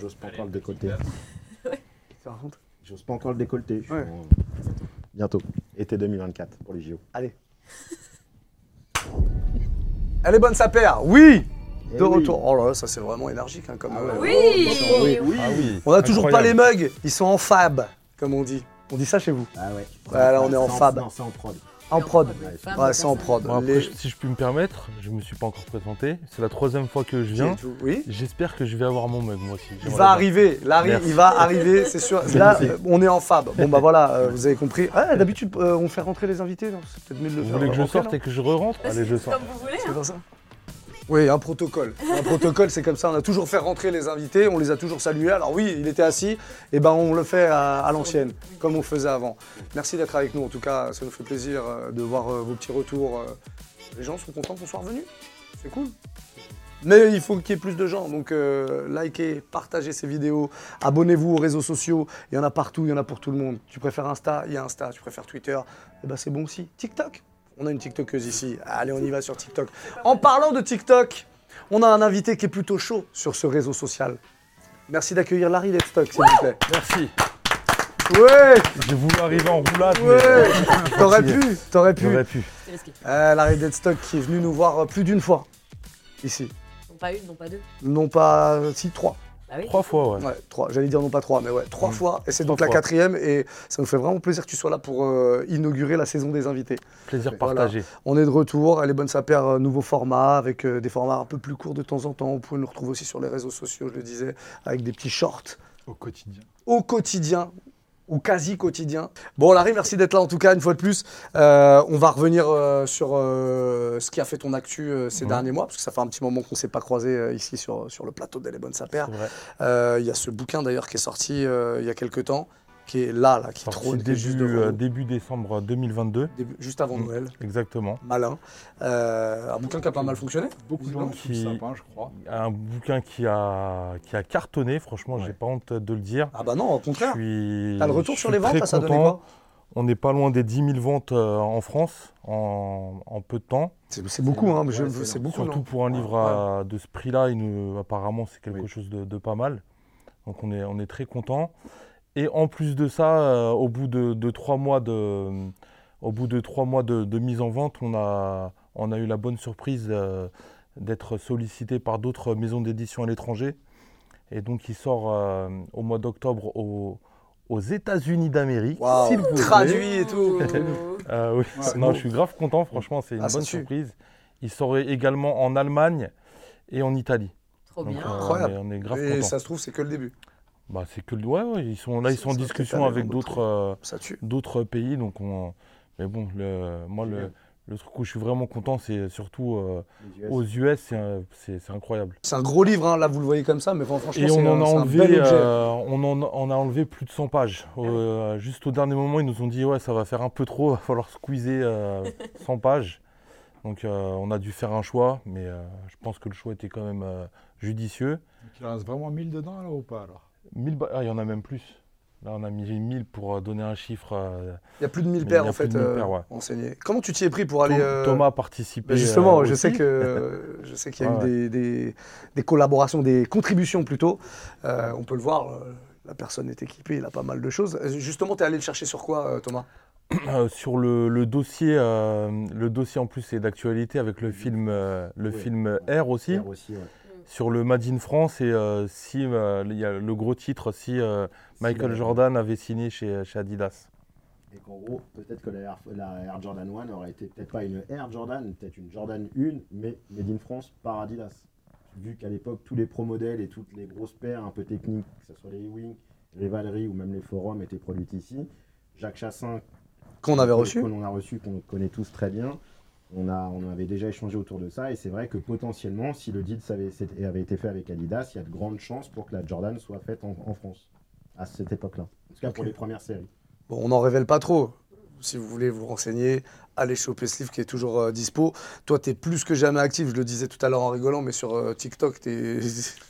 J'ose pas encore le décolleter. Ça raconte J'ose pas encore le suis Ouais. en- Bientôt. Été 2024 pour les JO. Allez. Elle est bonne sa paire, oui Eh De oui. retour. Oh là là, ça c'est vraiment énergique hein, comme. Ah ouais. euh, Oui Oui. Ah oui. On a toujours pas les mugs, ils sont en fab, comme on dit. On dit ça chez vous Ah ouais. Ouais, là, on est en fab. Non, c'est en prod. En prod. Ouais, c'est en prod. Bon, après, Les- je- si je puis me permettre, je me suis pas encore présenté. C'est la troisième fois que je viens. Oui J'espère que je vais avoir mon mug moi aussi. Il J'aimerais va bien. arriver, Larry, Merci. il va arriver, c'est sûr. Là, euh, on est en fab. Bon bah voilà, euh, vous avez compris. Ah, D'habitude, euh, on fait rentrer les invités, non? C'est peut-être mieux de le Vous faire. voulez que je sorte et que je re-rentre Allez, je sors. Comme vous voulez. C'est hein. ça Oui, un protocole. Un protocole, c'est comme ça. On a toujours fait rentrer les invités, on les a toujours salués. Alors oui, il était assis, et ben on le fait à, l'ancienne, comme on faisait avant. Merci d'être avec nous. En tout cas, ça nous fait plaisir euh, de voir euh, vos petits retours. euh. Les gens sont contents qu'on soit revenus. C'est cool. Mais il faut qu'il y ait plus de gens. Donc likez, partagez ces vidéos, abonnez-vous aux réseaux sociaux. Il y en a partout, il y en a pour tout le monde. Tu préfères Insta, il y a Insta. Tu préfères Twitter, eh ben c'est bon aussi. TikTok, on a une TikTokeuse ici. Allez, on y va sur TikTok. En parlant de TikTok, on a un invité qui est plutôt chaud sur ce réseau social. Merci d'accueillir Larry Letstock, s'il vous plaît. Merci. Ouais, J'ai voulu arriver en roulade, mais ouais. T'aurais pu, t'aurais pu. j'aurais pu. Euh, Larry Deadstock qui est venu nous voir euh, plus d'une fois ici. Non pas une, non pas deux. Non pas, euh, si, trois. Bah oui. Trois fois, ouais. Ouais, trois. J'allais dire non pas trois, mais ouais, trois Mm. fois. Et c'est Trois donc la fois. quatrième. Et ça nous fait vraiment plaisir que tu sois là pour euh, inaugurer la saison des invités. Plaisir Voilà. partagé. On est de retour. Elle est bonne sa paire, euh, nouveau format, avec euh, des formats un peu plus courts de temps en temps. Vous pouvez nous retrouver aussi sur les réseaux sociaux, je le disais, avec des petits shorts Au quotidien. au quotidien ou quasi quotidien. Bon Larry, merci d'être là en tout cas une fois de plus. Euh, on va revenir euh, sur euh, ce qui a fait ton actu ces Ouais. derniers mois, parce que ça fait un petit moment qu'on ne s'est pas croisé ici sur, sur le plateau d'Elle est bonne sa Il y a ce bouquin d'ailleurs qui est sorti il y a quelques temps, qui est là, là qui trône est juste, début, euh, nous, début décembre 2022. début- juste avant Mm. Noël. Exactement. Malin. Euh, un bouquin qui a pas mal fonctionné. Beaucoup de gens Qui- sympa, je crois. Un bouquin qui a, qui a cartonné, franchement, j'ai pas honte de le dire. Ah bah non, au contraire. suis, T'as le retour sur les ventes, là, ça content. quoi? On n'est pas loin des 10 000 ventes euh, en France en, en peu de temps. C'est beaucoup, hein, Ouais, c'est beaucoup. Surtout non? pour un livre à- de ce prix-là, il nous- apparemment c'est quelque Oui. chose de, de pas mal. Donc on est, on est très content. Et en plus de ça, euh, au bout de, de trois mois de, au bout de trois mois de, de mise en vente, on a, on a eu la bonne surprise euh, d'être sollicité par d'autres maisons d'édition à l'étranger. Et donc il sort euh, au mois d'octobre au- aux États-Unis d'Amérique. Waouh, s'il vous plaît. traduit et tout. Euh, oui. Non, beau. je suis grave content, franchement, c'est une Ah, bonne tue. surprise. Il sort également en Allemagne et en Italie. Trop Donc, bien. euh, on, Incroyable. est, on est grave Et content. ça se trouve, c'est que le début. Bah, c'est que le- ouais, ouais, ils sont là, ils sont en discussion avec d'autres d'autres euh, tue. d'autres pays, donc on. Mais bon, le, moi le, le truc où je suis vraiment content, c'est surtout euh, US. aux US, c'est incroyable. C'est un gros livre, hein, là vous le voyez comme ça, mais franchement, Et c'est on en un- a un enlevé, bel objet. euh, on en on a enlevé plus de 100 pages. Euh, juste au dernier moment, ils nous ont dit ouais, ça va faire un peu trop, va falloir squeezer euh, 100 pages. Donc euh, on a dû faire un choix, mais euh, je pense que le choix était quand même euh, judicieux. Donc, il en reste vraiment 1000 dedans, là, ou pas, alors? 1000 ba- ah, il y en a même plus. Là, on a mis 1000 pour euh, donner un chiffre. euh, Il y a plus de 1000 mais paires en fait de 1000 euh, paires, ouais. enseignées. Comment tu t'y es pris pour aller Tom- euh, Thomas a participé. bah, Justement, euh, je sais que je sais qu'il y a Ouais, eu des, des- des collaborations, des contributions plutôt. Euh, on peut le voir. la personne est équipée, il a pas mal de choses. Justement, tu es allé le chercher sur quoi, Thomas? Euh, sur le, le dossier, euh, le dossier en plus est d'actualité avec le film, euh, le Oui. film R aussi. R aussi, ouais. Sur le Made in France et euh, si euh, il y a le gros titre si euh, Michael Si, Jordan avait signé chez, chez Adidas. Et qu'en gros, peut-être que la Air, la Air Jordan 1 aurait été peut-être pas une Air Jordan, peut-être une Jordan 1, mais Made in France par Adidas. Vu qu'à l'époque, tous les pro modèles et toutes les grosses paires un peu techniques, que ce soit les Ewing, les Valerie ou même les Forums, étaient produites ici. Jacques Chassin, Qu'on avait reçu que l'on a reçu, qu'on connaît tous très bien. On, a, on avait déjà échangé autour de ça et c'est vrai que potentiellement, si le deal avait, été fait avec Adidas, il y a de grandes chances pour que la Jordan soit faite en, en France à cette époque-là. En tout cas pour les premières séries. Bon, on n'en révèle pas trop. Si vous voulez vous renseigner, allez choper ce livre qui est toujours euh, dispo. Toi, tu es plus que jamais actif, je le disais tout à l'heure en rigolant, mais sur euh, TikTok, tu es.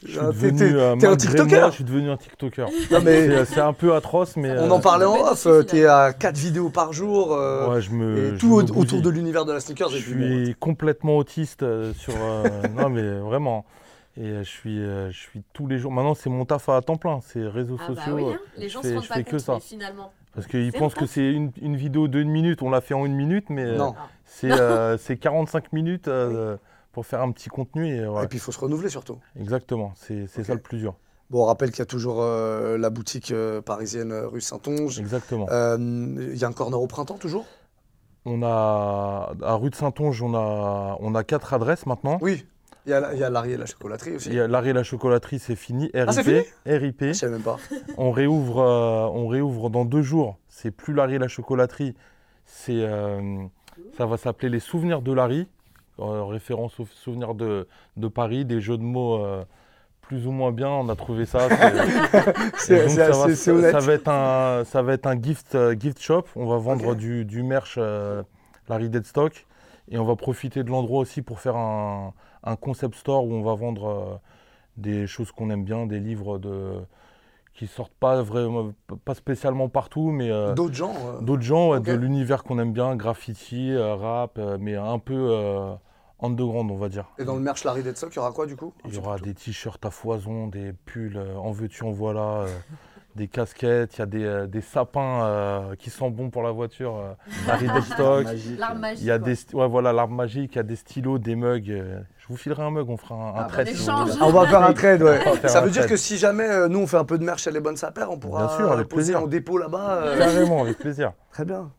Je euh, t'es un TikToker. moi, Je suis devenu un TikToker. Non, mais C'est c'est un peu atroce, mais on euh, en parlait en off, tu es à 4 vidéos par jour. euh, ouais, je me, et je tout au- autour de l'univers de la sneaker. Je puis bon, suis complètement autiste euh, sur. euh, non, mais vraiment. Et euh, je suis, euh, je suis tous les jours. Maintenant, c'est mon taf à temps plein. C'est réseaux Ah bah sociaux. oui, euh, hein. les gens je se rendent je pas fais que compte, ça. mais finalement. Parce qu'ils pensent que c'est une, une vidéo d'une minute, on l'a fait en une minute, mais euh, Non. c'est euh, c'est 45 minutes euh, pour faire un petit contenu. Et, puis il faut se renouveler surtout. Exactement, c'est ça le plus dur. Bon, on rappelle qu'il y a toujours euh, la boutique euh, parisienne euh, rue Saint-Onge. Exactement. Euh, Il y a un corner au printemps toujours? On a à rue de Saint-Onge, on a, on a quatre adresses maintenant. Oui. Il y a, y a Larry et la chocolaterie aussi. Il y a L'arrêt la chocolaterie, c'est fini. RIP. Ah, fini? RIP. Je savais même pas. On réouvre, euh, on réouvre dans deux jours. C'est plus Larry la chocolaterie. C'est, euh, ça va s'appeler les souvenirs de Larry, en référence aux souvenirs de, de Paris, des jeux de mots euh, plus ou moins bien. On a trouvé ça. c'est- Et ça, va, ça va être un, ça va être un gift, euh, gift shop. On va vendre du, du merch euh, Larry Deadstock. Et on va profiter de l'endroit aussi pour faire un, un concept store où on va vendre euh, des choses qu'on aime bien, des livres de, qui sortent pas vraiment, pas spécialement partout, mais euh, D'autres gens euh, d'autres gens, ouais, de l'univers qu'on aime bien, graffiti, euh, rap, mais un peu underground, on va dire. Et dans le merch Larry Deadstock, il y aura quoi du coup? Il y aura des t-shirts à foison, des pulls en veux-tu, en voilà, des casquettes, il y a des, euh, des sapins euh, qui sont bons pour la voiture, euh, magique. Il y a des, ouais, voilà, l'arbre magique, il y a des stylos, des mugs. euh, je vous filerai un mug, on fera un, un Ah, trade. si. Ah, on va faire un trade, ouais. Ça veut dire trade. que si jamais euh, nous on fait un peu de merch chez les bonnes sapeurs, on pourra Bien sûr, avec poser plaisir. en dépôt là-bas. euh, Carrément, avec plaisir. Très bien.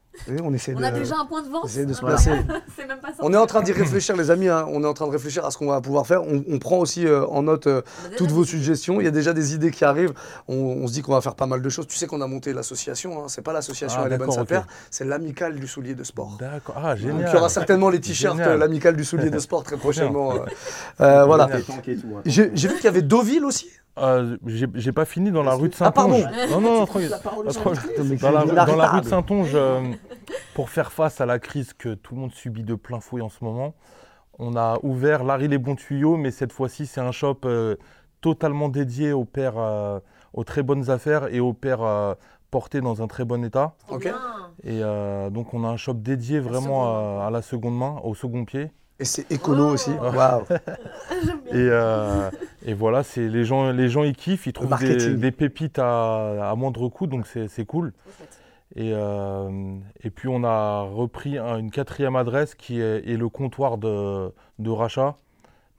On essaie On de, a déjà un point de vente. de se Voilà. placer. C'est même pas ça. On est en train d'y réfléchir, les amis. hein. On est en train de réfléchir à ce qu'on va pouvoir faire. On, on prend aussi euh, en note euh, toutes vos suggestions. Il y a déjà des idées qui arrivent. On, on se dit qu'on va faire pas mal de choses. Tu sais qu'on a monté l'association. Hein. C'est pas l'association Ah, Elle est bonne d'accord, ok. sapeur, c'est l'amicale du soulier de sport. D'accord. Ah, Donc, génial. il y aura certainement les t-shirts l'amicale du soulier de sport très prochainement. euh. Euh, voilà. J'ai vu qu'il y avait Deauville aussi. Euh, J'ai pas fini dans la rue de Ah. Saint-Onge. Non, non, non, Dans la, rue de Saint-Onge, euh, pour faire face à la crise que tout le monde subit de plein fouet en ce moment, on a ouvert Larry les bons tuyaux, mais cette fois-ci, c'est un shop euh, totalement dédié aux pères, euh, aux très bonnes affaires et aux pères euh, portés dans un très bon état. Trop Ok. bien. Et donc, on a un shop dédié vraiment à la seconde main, au second pied. Et c'est écolo Oh. aussi. Waouh. Bien. Et, euh, et voilà, c'est les gens, les gens ils kiffent, ils trouvent des, pépites à, à moindre coût, donc c'est cool. Et, euh, et puis on a repris un- une quatrième adresse qui est, est le comptoir de, de rachat.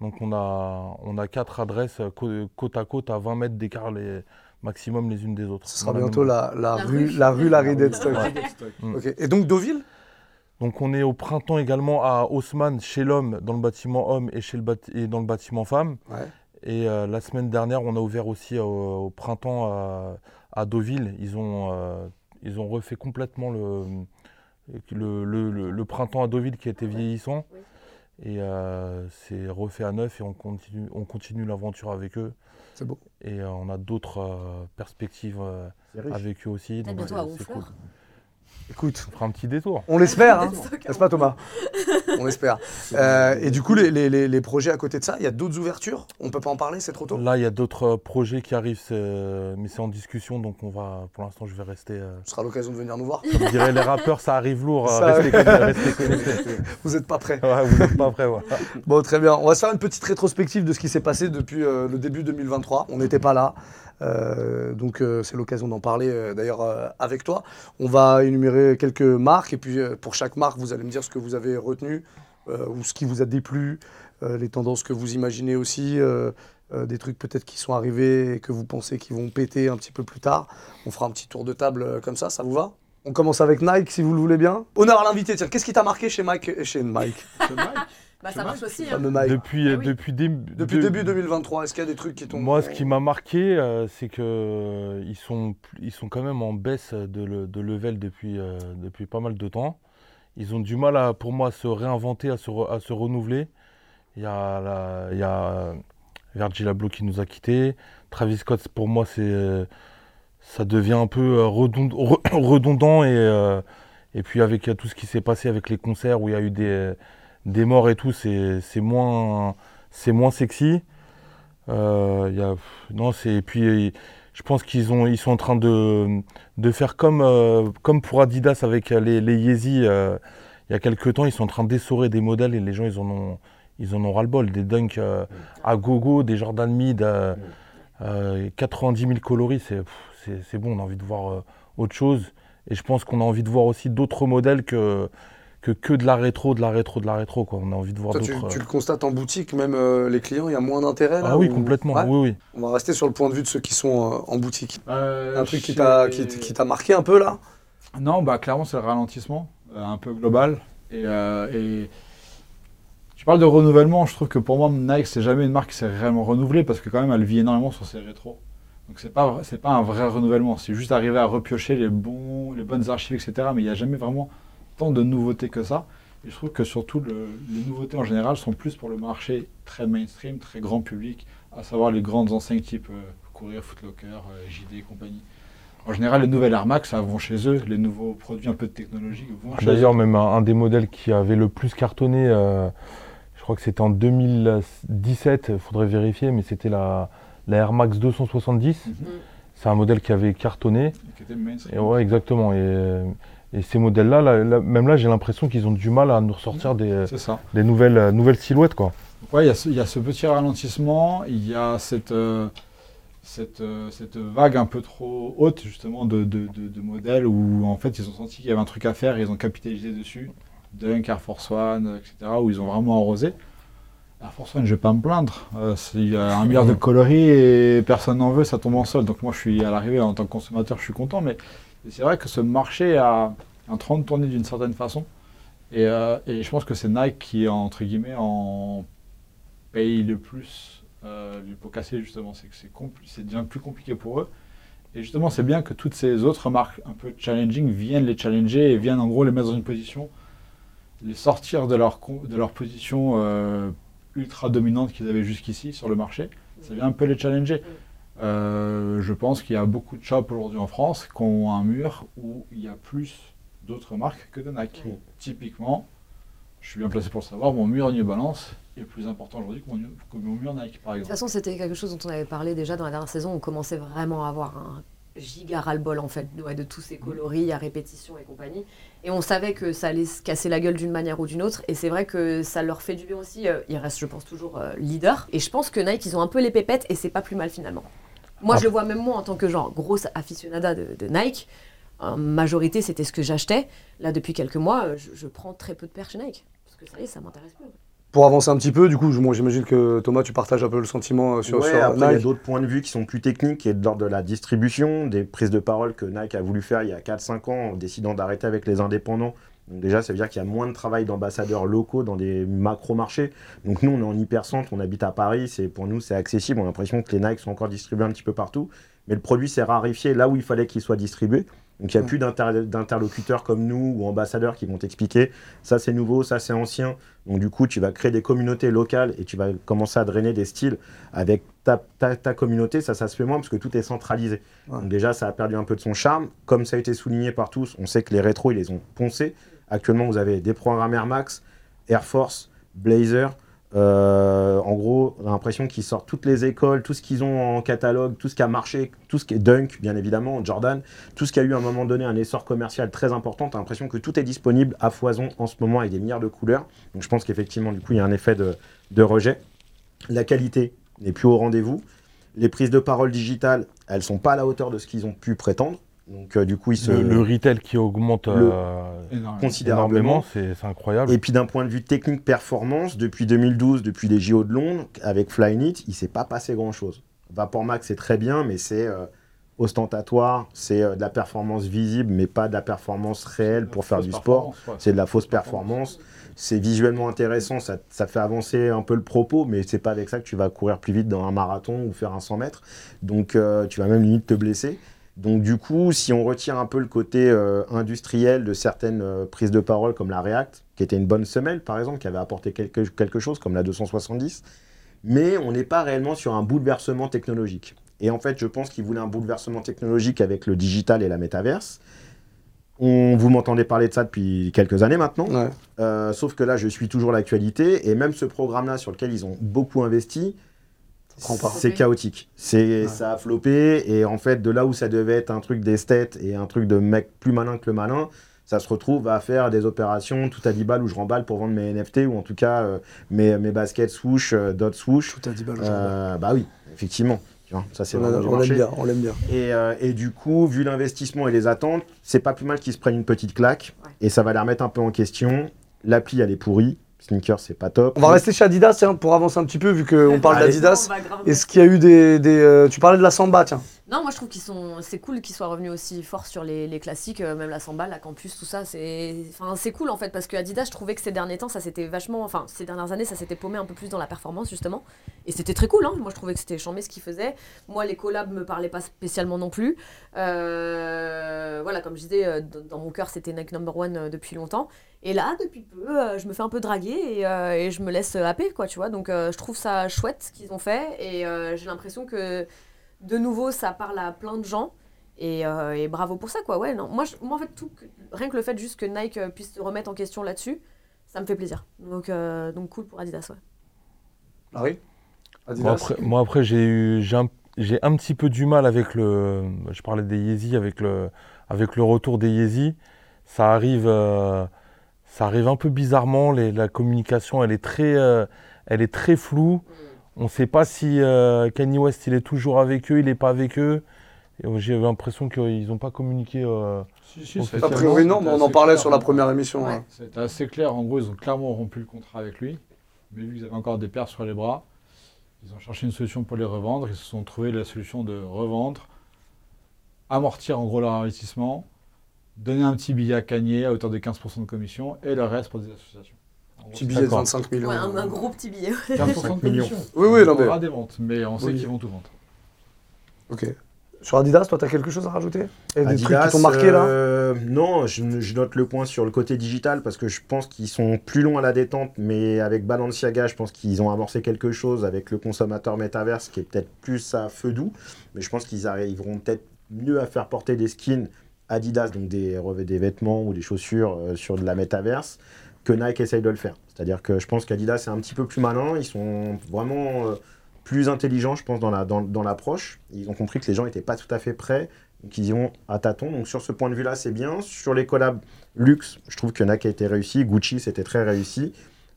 Donc on a, on a quatre adresses cô- côte à côte à 20 mètres d'écart les, maximum les unes des autres. Ce sera bientôt la, la La rue, rue. la rue Larry Deadstock. Ouais. Mm. Et donc Deauville? Donc on est au printemps également à Haussmann, chez l'homme, dans le bâtiment homme et, chez le bat- et dans le bâtiment femme. Ouais. Et euh, la semaine dernière, on a ouvert aussi au, au printemps à, à Deauville. Ils ont, euh, ils ont refait complètement le, le, le- le- le printemps à Deauville qui était vieillissant. Oui. Et euh, c'est refait à neuf et on continue, on continue l'aventure avec eux. C'est beau. Et euh, on a d'autres euh, perspectives euh, avec eux aussi. T'as donc bientôt c'est- à c'est Honfleur? cool. Écoute, On fera un petit détour. on l'espère, hein n'est-ce pas Thomas On espère. Euh, et du coup, les, les- les- les projets à côté de ça, il y a d'autres ouvertures? On peut pas en parler, c'est trop tôt? Là, il y a d'autres euh, projets qui arrivent, c'est- mais c'est en discussion, donc on va, pour l'instant, je vais rester. euh, Ce sera l'occasion de venir nous voir. comme diraient les rappeurs, ça arrive lourd. euh, Ça restez connectés, restez connectés. Vous n'êtes pas prêts. Ouais, vous n'êtes pas prêts, ouais. Bon, très bien. On va se faire une petite rétrospective de ce qui s'est passé depuis euh, le début 2023. On n'était pas là. Euh, donc, euh, c'est l'occasion d'en parler euh, d'ailleurs avec toi. On va énumérer quelques marques. Et puis, pour chaque marque, vous allez me dire ce que vous avez retenu ou ce qui vous a déplu, les tendances que vous imaginez aussi. des trucs peut-être qui sont arrivés et que vous pensez qu'ils vont péter un petit peu plus tard. On fera un petit tour de table comme ça, ça vous va? On commence avec Nike si vous le voulez bien. Honneur à l'invité, tiens, qu'est-ce qui t'a marqué chez Mike et chez Mike Bah ça marche aussi. hein. Depuis, Ah euh, oui. depuis, début- Depuis de- début 2023, est-ce qu'il y a des trucs qui t'ont. Moi, ce qui m'a marqué, euh, c'est que euh, ils sont, ils sont quand même en baisse de, le- de level depuis, euh, depuis pas mal de temps. Ils ont du mal, à, pour moi, à se réinventer, à se, re- à se renouveler. Il y a, la- il y a Virgil Abloh qui nous a quittés. Travis Scott, pour moi, c'est, euh, ça devient un peu euh, redond- re- redondant. Et, euh, et puis, avec tout ce qui s'est passé avec les concerts où il y a eu des, des morts et tout, c'est c'est moins, c'est moins sexy. Euh, il y a, non, c'est, et puis je pense qu'ils ont, ils sont en train de, de faire comme, euh, comme pour Adidas avec les, les Yeezy. euh, il y a quelques temps, ils sont en train d'essorer des modèles et les gens, ils en ont, ils en ont ras-le-bol. Des dunks à gogo, des Jordan Mid, euh, euh, 90 000 coloris, c'est c'est- bon, on a envie de voir euh, autre chose. Et je pense qu'on a envie de voir aussi d'autres modèles que, que que de la rétro, de la rétro, de la rétro. Quoi. On a envie de voir tu, d'autres. tu euh, le constates en boutique, même euh, les clients, il y a moins d'intérêt là Ah oui, ou- complètement. Ouais Oui, oui. On va rester sur le point de vue de ceux qui sont euh, en boutique. Euh, Un truc qui t'a qui marqué un peu là? Non, bah clairement c'est le ralentissement, euh, un peu global. Et, euh, et tu parles de renouvellement, je trouve que pour moi Nike c'est jamais une marque qui s'est réellement renouvelée parce que quand même elle vit énormément sur ses rétros. Donc c'est pas c'est pas un vrai renouvellement, c'est juste arriver à repiocher les bons les bonnes archives etc. Mais il n'y a jamais vraiment tant de nouveautés que ça. Et je trouve que surtout le- les nouveautés en général sont plus pour le marché très mainstream, très grand public, à savoir les grandes enseignes type euh, Courir, Footlocker, euh, JD et compagnie. En général, les nouvelles Air Max, ça vont chez eux. Les nouveaux produits un peu de technologie vont chez D'ailleurs, eux. même un, un des modèles qui avait le plus cartonné, euh, je crois que c'était en 2017, il faudrait vérifier, mais c'était la, la Air Max 270. Mhm. C'est un modèle qui avait cartonné. Qui était mainstream. Et ouais, exactement. Et, euh, et ces modèles-là, là, là, même là, j'ai l'impression qu'ils ont du mal à nous ressortir des, C'est ça. des nouvelles, euh, nouvelles silhouettes. Quoi. Ouais, il y a ce- il y, a ce petit ralentissement, il y a cette, euh, cette, euh, cette vague un peu trop haute justement de, de, de- de modèles où en fait ils ont senti qu'il y avait un truc à faire et ils ont capitalisé dessus. Dunk, Air Force One, etc. où ils ont vraiment arrosé. Air Force je vais pas me plaindre. Euh, Il y a un milliard de coloris et personne n'en veut, ça tombe en sol. Donc moi je suis à l'arrivée en tant que consommateur, je suis content. Mais c'est vrai que ce marché a un train de tourner d'une certaine façon. Et, euh, et je pense que c'est Nike qui, entre guillemets, en paye le plus euh, les pots cassés, justement. C'est que c'est devient plus compliqué pour eux. Et justement, c'est bien que toutes ces autres marques un peu challenging viennent les challenger et viennent en gros les mettre dans une position, les sortir de leur, de leur position euh, ultra dominante qu'ils avaient jusqu'ici sur le marché. Ça vient un peu les challenger. Euh, je pense qu'il y a beaucoup de shops aujourd'hui en France qui ont un mur où il y a plus d'autres marques que de Nike. Typiquement, je suis bien placé pour le savoir, mon mur New Balance est plus important aujourd'hui que mon, que mon mur Nike, par De toute exemple. façon, c'était quelque chose dont on avait parlé déjà dans la dernière saison. On commençait vraiment à avoir un giga ras-le-bol en fait de tous ces coloris à répétition et compagnie. Et on savait que ça allait se casser la gueule d'une manière ou d'une autre. Et c'est vrai que ça leur fait du bien aussi. Euh, Ils restent, je pense, toujours euh, leaders. Et je pense que Nike, ils ont un peu les pépettes et c'est pas plus mal finalement. Moi, je le vois même moi en tant que genre grosse aficionada de, de Nike. En majorité, c'était ce que j'achetais. Là, depuis quelques mois, euh, je, je prends très peu de paires chez Nike. Parce que ça y est, ça m'intéresse plus. Pour avancer un petit peu, du coup, j'imagine que Thomas, tu partages un peu le sentiment euh, sur, Ouais, sur après, il y a d'autres points de vue qui sont plus techniques et de l'ordre de la distribution, des prises de parole que Nike a voulu faire il y a 4-5 ans en décidant d'arrêter avec les indépendants. Donc déjà, ça veut dire qu'il y a moins de travail d'ambassadeurs locaux dans des macro-marchés. Donc nous, on est en hypercentre, on habite à Paris, c'est pour nous, c'est accessible. On a l'impression que les Nike sont encore distribués un petit peu partout. Mais le produit s'est raréfié là où il fallait qu'il soit distribué. Donc il n'y a plus d'inter- d'interlocuteurs comme nous ou ambassadeurs qui vont t'expliquer ça c'est nouveau, ça c'est ancien. Donc du coup, tu vas créer des communautés locales et tu vas commencer à drainer des styles avec ta, ta, ta communauté. Ça, ça se fait moins parce que tout est centralisé. Ouais. Donc déjà, ça a perdu un peu de son charme. Comme ça a été souligné par tous, on sait que les rétros, ils les ont poncés. Actuellement, vous avez des programmes Air Max, Air Force, Blazer. Euh, en gros, a l'impression qu'ils sortent toutes les écoles, tout ce qu'ils ont en catalogue, tout ce qui a marché, tout ce qui est Dunk, bien évidemment, Jordan, tout ce qui a eu à un moment donné un essor commercial très important. Tu as l'impression que tout est disponible à foison en ce moment avec des milliards de couleurs. Donc je pense qu'effectivement, du coup, il y a un effet de, de rejet. La qualité n'est plus au rendez-vous. Les prises de parole digitales, elles sont pas à la hauteur de ce qu'ils ont pu prétendre. Donc euh, du coup, ils se... Le, le retail qui augmente Le- euh, considérablement. c'est incroyable. Et puis d'un point de vue technique performance, depuis 2012, depuis les JO de Londres, avec Flyknit, il s'est pas passé grand-chose. Vapor Max, c'est très bien, mais c'est euh, ostentatoire, c'est euh, de la performance visible, mais pas de la performance réelle pour faire du sport. ouais. C'est de la fausse performance. C'est visuellement intéressant, ça, ça fait avancer un peu le propos, mais c'est pas avec ça que tu vas courir plus vite dans un marathon ou faire un 100 mètres. Donc euh, tu vas même limite te blesser. Donc du coup, si on retire un peu le côté euh, industriel de certaines euh, prises de parole comme la React, qui était une bonne semelle par exemple, qui avait apporté quelque, quelque chose comme la 270, mais on n'est pas réellement sur un bouleversement technologique. Et en fait, je pense qu'ils voulaient un bouleversement technologique avec le digital et la métaverse. On, vous m'entendez parler de ça depuis quelques années maintenant. Ouais. Euh, sauf que là, je suis toujours l'actualité. Et même ce programme-là, sur lequel ils ont beaucoup investi. C'est chaotique. C'est, Ouais. Ça a floppé. Et en fait, de là où ça devait être un truc d'esthète et un truc de mec plus malin que le malin, ça se retrouve à faire des opérations tout à 10 balles où je remballe pour vendre mes NFT ou en tout cas euh, mes, mes baskets swoosh, euh, dot swoosh. Tout à 10 balles Euh, bah oui, effectivement. Ça c'est On, vraiment du on l'aime bien, on l'aime bien. Et, euh, et du coup, vu l'investissement et les attentes, c'est pas plus mal qu'ils se prennent une petite claque. Ouais. Et ça va les remettre un peu en question. L'appli, elle est pourrie. Sneakers, c'est pas top. On va rester chez Adidas tiens, pour avancer un petit peu vu qu'on parle d'Adidas. Est-ce qu'il y a eu des. des, euh, tu parlais de la Samba, tiens. Non, moi je trouve qu'ils sont. C'est cool qu'ils soient revenus aussi fort sur les, classiques, euh, même la Samba, la Campus, tout ça. C'est. Enfin, c'est cool en fait parce que Adidas, je trouvais que ces derniers temps, ça s'était vachement. Enfin, ces dernières années, ça s'était paumé un peu plus dans la performance justement. Et c'était très cool. Hein. Moi, je trouvais que c'était chambé ce qu'ils faisaient. Moi, les collabs me parlaient pas spécialement non plus. Euh, Voilà, comme je disais, euh, dans mon cœur, c'était Nike Number One depuis longtemps. Et là, depuis peu, je me fais un peu draguer et, je me laisse happer, quoi, tu vois. Donc, je trouve ça chouette ce qu'ils ont fait et j'ai l'impression que de nouveau, ça parle à plein de gens. Et, euh, et bravo pour ça, quoi. Ouais, non. Moi, je- moi en fait, tout, rien que le fait juste que Nike euh, puisse se remettre en question là-dessus, ça me fait plaisir. Donc, euh, donc cool pour Adidas, ouais. Larry? Adidas. Moi après, moi, après, j'ai eu, j'ai un, j'ai un petit peu du mal avec le. Je parlais des Yeezy, avec le, avec le retour des Yeezy. Ça arrive, euh, ça arrive un peu bizarrement. les- la communication, elle est très, euh, elle est très floue. On ne sait pas si euh, Kanye West, il est toujours avec eux, il n'est pas avec eux. Et J'ai l'impression qu'ils n'ont pas communiqué. euh, Si, si, A c'est- A priori, non, mais on en parlait clair, sur la hein. première émission. Ouais. hein. C'était assez clair. En gros, ils ont clairement rompu le contrat avec lui. Mais vu qu'ils avaient encore des paires sur les bras, ils ont cherché une solution pour les revendre. Ils se sont trouvé la solution de revendre, amortir en gros leur investissement, donner un petit billet à Kanye à hauteur de 15% de commission et le reste pour des associations. Petit billet de d'accord. 25 millions. Ouais, un, un gros petit billet. 15% de commission. Oui, oui, non, On aura des ventes, mais on sait Oui. qu'ils vont tout vendre. Ok. Sur Adidas, toi, tu as quelque chose à rajouter? Et des trucs Adidas, qui t'ont marqué là? euh, Non, je, je note le point sur le côté digital parce que je pense qu'ils sont plus longs à la détente, mais avec Balenciaga, je pense qu'ils ont amorcé quelque chose avec le consommateur métaverse qui est peut-être plus à feu doux, mais je pense qu'ils arriveront peut-être mieux à faire porter des skins Adidas, donc des, des vêtements ou des chaussures euh, sur de la métaverse, que Nike essaye de le faire. C'est-à-dire que je pense qu'Adidas est un petit peu plus malin, ils sont vraiment euh, plus intelligents, je pense, dans la- dans, l'approche. ils ont compris que les gens n'étaient pas tout à fait prêts donc ils y vont à tâtons. Donc sur ce point de vue-là, c'est bien. Sur les collabs luxe, je trouve que Nike a été réussi. Gucci, c'était très réussi.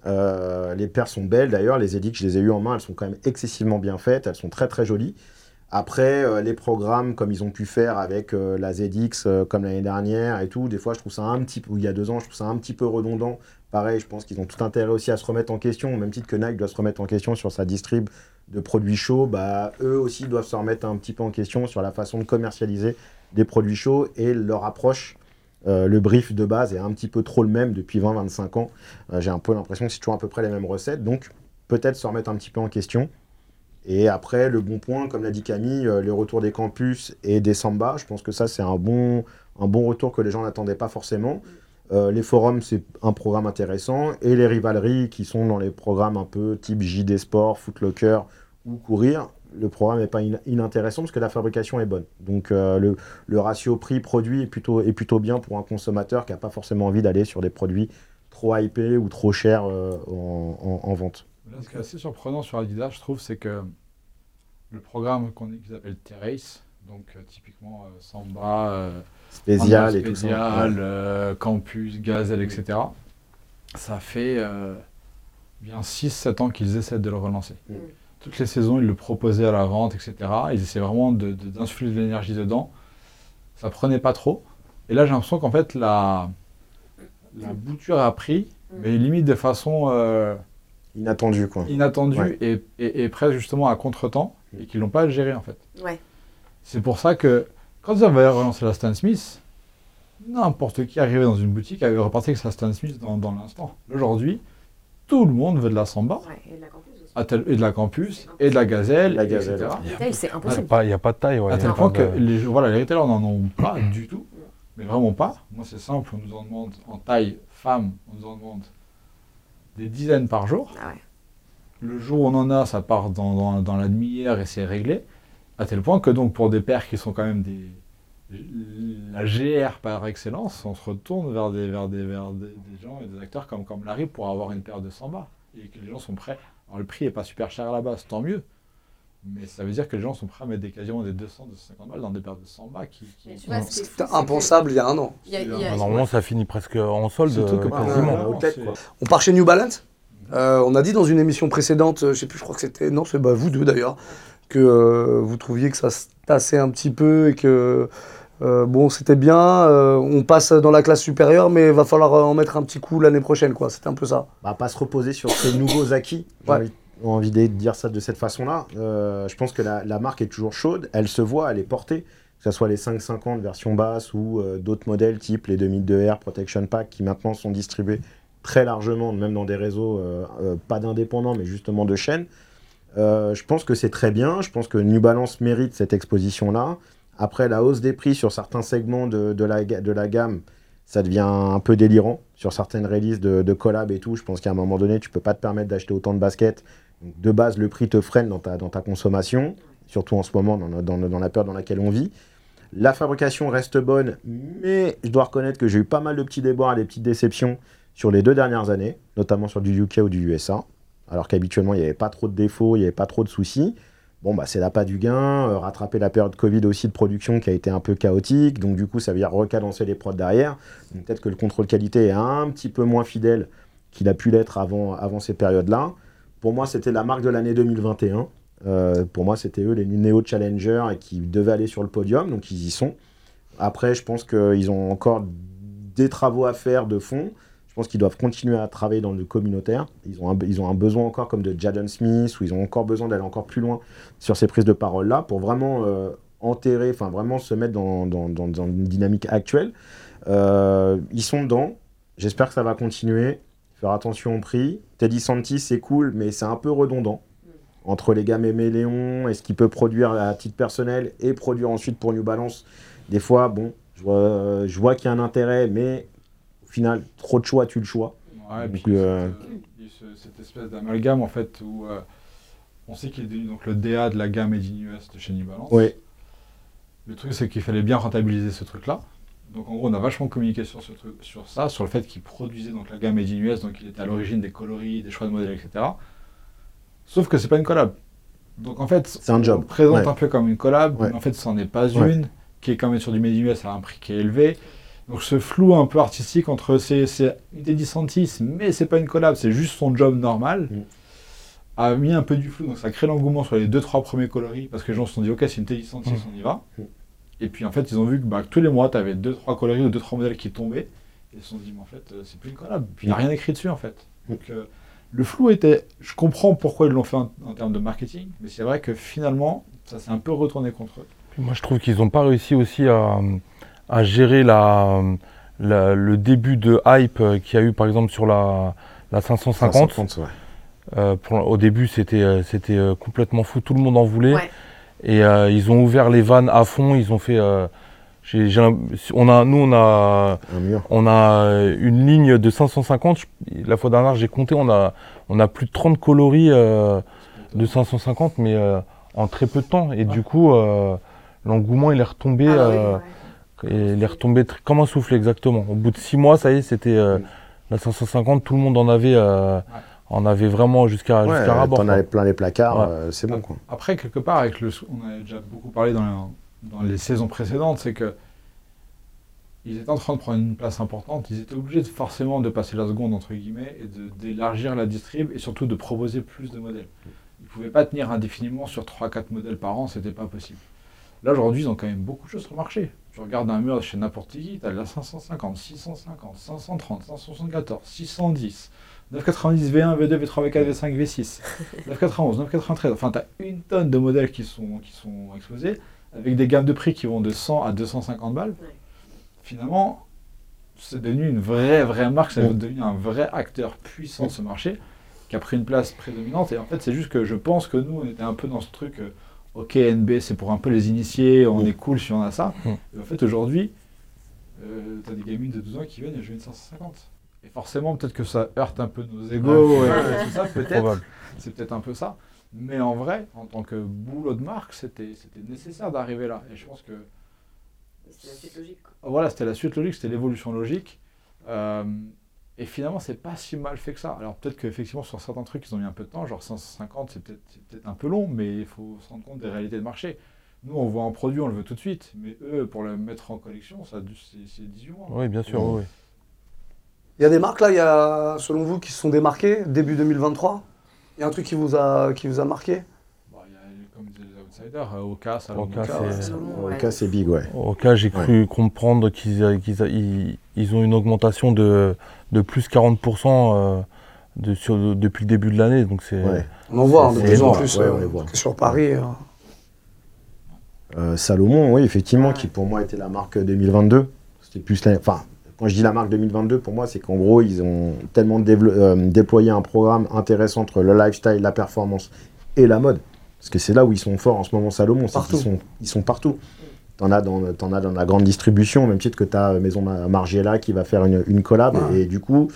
Euh, les paires sont belles d'ailleurs. Les édits, je les ai eues en main, elles sont quand même excessivement bien faites. Elles sont très très jolies. Après, euh, les programmes comme ils ont pu faire avec euh, la ZX euh, comme l'année dernière et tout, des fois je trouve ça un petit peu, ou il y a deux ans, je trouve ça un petit peu redondant. Pareil, je pense qu'ils ont tout intérêt aussi à se remettre en question, au même titre que Nike doit se remettre en question sur sa distrib de produits chauds, bah, eux aussi doivent se remettre un petit peu en question sur la façon de commercialiser des produits chauds et leur approche. le brief de base est un petit peu trop le même depuis 20-25 ans. J'ai un peu l'impression que c'est toujours à peu près les mêmes recettes. Donc peut-être se remettre un petit peu en question. Et après, le bon point, comme l'a dit Camille, euh, le retour des campus et des samba, je pense que ça, c'est un bon, un bon retour que les gens n'attendaient pas forcément. Euh, les forums, c'est un programme intéressant. Et les rivaleries qui sont dans les programmes un peu type JD Sport, Footlocker ou Courir, le programme n'est pas in- inintéressant parce que la fabrication est bonne. Donc euh, le, le ratio prix-produit est plutôt, est plutôt bien pour un consommateur qui n'a pas forcément envie d'aller sur des produits trop hypés ou trop chers en vente. Ce qui est assez surprenant sur Adidas, je trouve, c'est que le programme qu'on qu'ils appellent Terrace, donc euh, typiquement euh, Samba, euh, Spécial Samba et tout ça. Spécial, Ouais. euh, Campus, Gazelle, etc. Ça fait euh, bien 6-7 ans qu'ils essaient de le relancer. Mm. Toutes les saisons, ils le proposaient à la vente, etc. Ils essaient vraiment de- de- d'insuffler de, l'énergie dedans. Ça prenait pas trop. Et là, j'ai l'impression qu'en fait, la, la bouture a pris, Mm. mais limite de façon euh, Inattendu, quoi. inattendue Ouais. et, et, et presque justement à contre-temps, et qu'ils l'ont pas géré en fait. Ouais. C'est pour ça que quand ils avaient relancé la Stan Smith, n'importe qui arrivait dans une boutique avait reparti avec sa Stan Smith dans, dans l'instant. Aujourd'hui, tout le monde veut de la Samba, Ouais, et de la Campus aussi. et de la Campus, et de la Gazelle, La etc. Il n'y a, pas- il y a pas de taille. ouais, À tel point que les, voilà, les retailers n'en ont pas du tout, mais vraiment pas. Moi, c'est simple, on nous en demande en taille femme, on nous en demande des dizaines par jour. Ah ouais. Le jour où on en a, ça part dans, dans, dans la demi-heure et c'est réglé. À tel point que donc pour des paires qui sont quand même des la GR par excellence, on se retourne vers des, vers des, vers des, des gens et des acteurs comme, comme Larry pour avoir une paire de 100 bas. Et que les gens sont prêts. Alors le prix n'est pas super cher à la base, tant mieux. Mais ça veut dire que les gens sont prêts à mettre des quasiment des 200, 250 balles dans des paires de 100 bas qui. qui- C'était impensable il y a un an. il y a- il y a- Ah, Normalement, ça finit presque en solde, que euh, quasiment. Ouais. On part chez New Balance. Euh, on a dit dans une émission précédente, euh, je sais plus, je crois que c'était, non, c'est bah, vous deux d'ailleurs, que euh, vous trouviez que ça se tassait un petit peu et que euh, bon, c'était bien. euh, on passe dans la classe supérieure, mais il va falloir en mettre un petit coup l'année prochaine, quoi. C'était un peu ça. Bah, pas se reposer sur ces nouveaux acquis. J'ai Ouais. Envie, envie de dire ça de cette façon-là. Euh, je pense que la, marque est toujours chaude. Elle se voit, elle est portée. Que ce soit les 550 version basse ou euh, d'autres modèles type les 2002R Protection Pack qui maintenant sont distribués très largement, même dans des réseaux euh, pas d'indépendants, mais justement de chaînes. Je pense que c'est très bien. Je pense que New Balance mérite cette exposition-là. Après, la hausse des prix sur certains segments de, de la, de la gamme, ça devient un peu délirant. Sur certaines releases de, de collab et tout, je pense qu'à un moment donné, tu peux pas te permettre d'acheter autant de baskets. De base, le prix te freine dans ta, consommation, surtout en ce moment, dans, la période dans laquelle on vit. La fabrication reste bonne, mais je dois reconnaître que j'ai eu pas mal de petits déboires et des petites déceptions sur les deux dernières années, notamment sur du UK ou du USA. Alors qu'habituellement, il n'y avait pas trop de défauts, il n'y avait pas trop de soucis. Bon, bah, c'est l'appât du gain, euh, rattraper la période Covid aussi de production qui a été un peu chaotique, donc du coup, ça veut dire recadencer les prods derrière. Peut-être que le contrôle qualité est un petit peu moins fidèle qu'il a pu l'être avant, avant ces périodes-là. Pour moi, c'était la marque de l'année 2021. Euh, pour moi, c'était eux les Neo Challengers et qui devaient aller sur le podium, donc ils y sont. Après, je pense qu'ils ont encore des travaux à faire de fond. Je pense qu'ils doivent continuer à travailler dans le communautaire. Ils ont un, ils ont un besoin encore comme de Jadon Smith, où ils ont encore besoin d'aller encore plus loin sur ces prises de parole-là pour vraiment euh, enterrer, enfin vraiment se mettre dans- dans une dynamique actuelle. Euh, ils sont dedans. J'espère que ça va continuer. Faire attention au prix. Teddy Santis, c'est cool, mais c'est un peu redondant. Entre les gammes Aimé Léon et ce qu'il peut produire à titre personnel et produire ensuite pour New Balance. Des fois, bon, je vois, je vois qu'il y a un intérêt, mais au final, trop de choix, tu le choix. Ouais, Donc, puis euh, cette, cette espèce d'amalgame en fait où euh, on sait qu'il est devenu donc le DA de la gamme Made in US de chez New Balance. Oui. Le truc c'est qu'il fallait bien rentabiliser ce truc-là. Donc en gros on a vachement communiqué sur, ce truc, sur ça, sur le fait qu'il produisait donc la gamme Made in US, donc il était à l'origine des coloris, des choix de modèles, etc. Sauf que c'est pas une collab. Donc en fait, C'est un on job. le présente Ouais. un peu comme une collab, Ouais. mais en fait c'en est pas Ouais. une, qui est quand même sur du Made in US à un prix qui est élevé. Donc ce flou un peu artistique entre c'est Teddy Santis, mais c'est pas une collab, c'est juste son job normal, Mm. a mis un peu du flou. Donc ça crée l'engouement sur les deux trois premiers coloris parce que les gens se sont dit ok c'est une Teddy Santis, Mm. on y va. Mm. Et puis en fait ils ont vu que, bah, tous les mois tu avais deux trois coloris ou deux trois modèles qui tombaient. Et ils se sont dit mais en fait euh, c'est plus une collab. Puis il n'y a rien écrit dessus en fait. Donc euh, le flou était, je comprends pourquoi ils l'ont fait en, en termes de marketing, mais c'est vrai que finalement ça s'est un peu retourné contre eux. Puis Moi, je trouve qu'ils n'ont pas réussi aussi à, à gérer la, la- le début de hype euh, qu'il y a eu, par exemple, sur la, la 550. 550, ouais. Euh, pour- au début, c'était complètement fou. Tout le monde en voulait. Ouais. Et euh, ils ont ouvert les vannes à fond. Ils ont fait. euh, j'ai- j'ai l'im- on a, nous, on a, on a une ligne de 550. Je- La fois dernière, j'ai compté, on a, on a plus de 30 coloris euh, de 550, mais euh, en très peu de temps. Et du coup, euh, l'engouement, il est retombé. Ah oui, euh, ouais. et il est retombé tr- comme un souffle exactement. Au bout de six mois, ça y est, c'était la 550. Tout le monde en avait, euh, en avait vraiment jusqu'à Ouais, rabord. t'en quoi. avais plein les placards, Ouais. euh, c'est bon quoi. Après, quelque part, avec le, on a déjà beaucoup parlé dans, dans les saisons précédentes, c'est que ils étaient en train de prendre une place importante. Ils étaient obligés de, forcément de passer la seconde entre guillemets et de- d'élargir la distrib et surtout de proposer plus de modèles. Ils ne pouvaient pas tenir indéfiniment sur 3-4 modèles par an, c'était pas possible. Là aujourd'hui, ils ont quand même beaucoup de choses sur le marché. Tu regardes un mur chez n'importe qui, tu as la 550, 650, 530, 574, 610. 990 V1, V2, V3, V4, V5, V6, 991, 993. Enfin, tu as une tonne de modèles qui sont, qui sont exposés avec des gammes de prix qui vont de 100 à 250 balles. Ouais. Finalement, c'est devenu une vraie, vraie marque, c'est Ouais. devenu un vrai acteur puissant de ce marché qui a pris une place prédominante. Et en fait, c'est juste que je pense que nous, on était un peu dans ce truc. euh, Ok, NB, c'est pour un peu les initiés, on est cool si on a ça. Et en fait, aujourd'hui, euh, tu as des gamines de 12 ans qui viennent et jouent une 550. Et forcément, peut-être que ça heurte un peu nos égos Ouais. et tout ça, peut-être. C'est peut-être un peu ça. Mais en vrai, en tant que boulot de marque, c'était c'était nécessaire d'arriver là. Et je pense que C'est la suite logique. voilà, c'était la suite logique, c'était l'évolution logique. Euh, Et finalement, c'est pas si mal fait que ça. Alors peut-être qu'effectivement, sur certains trucs, ils ont mis un peu de temps, genre 550, c'est peut-être c'est peut-être un peu long, mais il faut se rendre compte des réalités de marché. Nous, on voit un produit, on le veut tout de suite, mais eux, pour le mettre en collection, ça a dû- c'est c'est 18 mois. Oui, bien sûr, oui. oui. Il y a des marques là, il y a, selon vous, qui se sont démarquées début 2023 Il y a un truc qui vous a, qui vous a marqué? Bah, il y a, comme disaient les outsiders, euh, Oka, Salomon. Oka, Oka, c'est- big, ouais. Cas, j'ai cru comprendre qu'ils euh, ils, ils ont une augmentation de, de plus 40% euh, de, sur, depuis le début de l'année. Donc c'est Ouais. On en voit hein, de plus en plus ouais, euh, on les voit. sur Paris. euh. Euh, Salomon, oui, effectivement, Ouais. qui pour moi était la marque 2022. C'était plus la... Enfin, quand je dis la marque 2022, pour moi, c'est qu'en gros, ils ont tellement euh, déployé un programme intéressant entre le lifestyle, la performance et la mode. Parce que c'est là où ils sont forts en ce moment, Salomon. Partout. sont, ils sont partout. T'en as, dans, as dans la grande distribution, au même titre que tu as Maison Ma- Margiela qui va faire une, une collab. Ouais. Et du coup,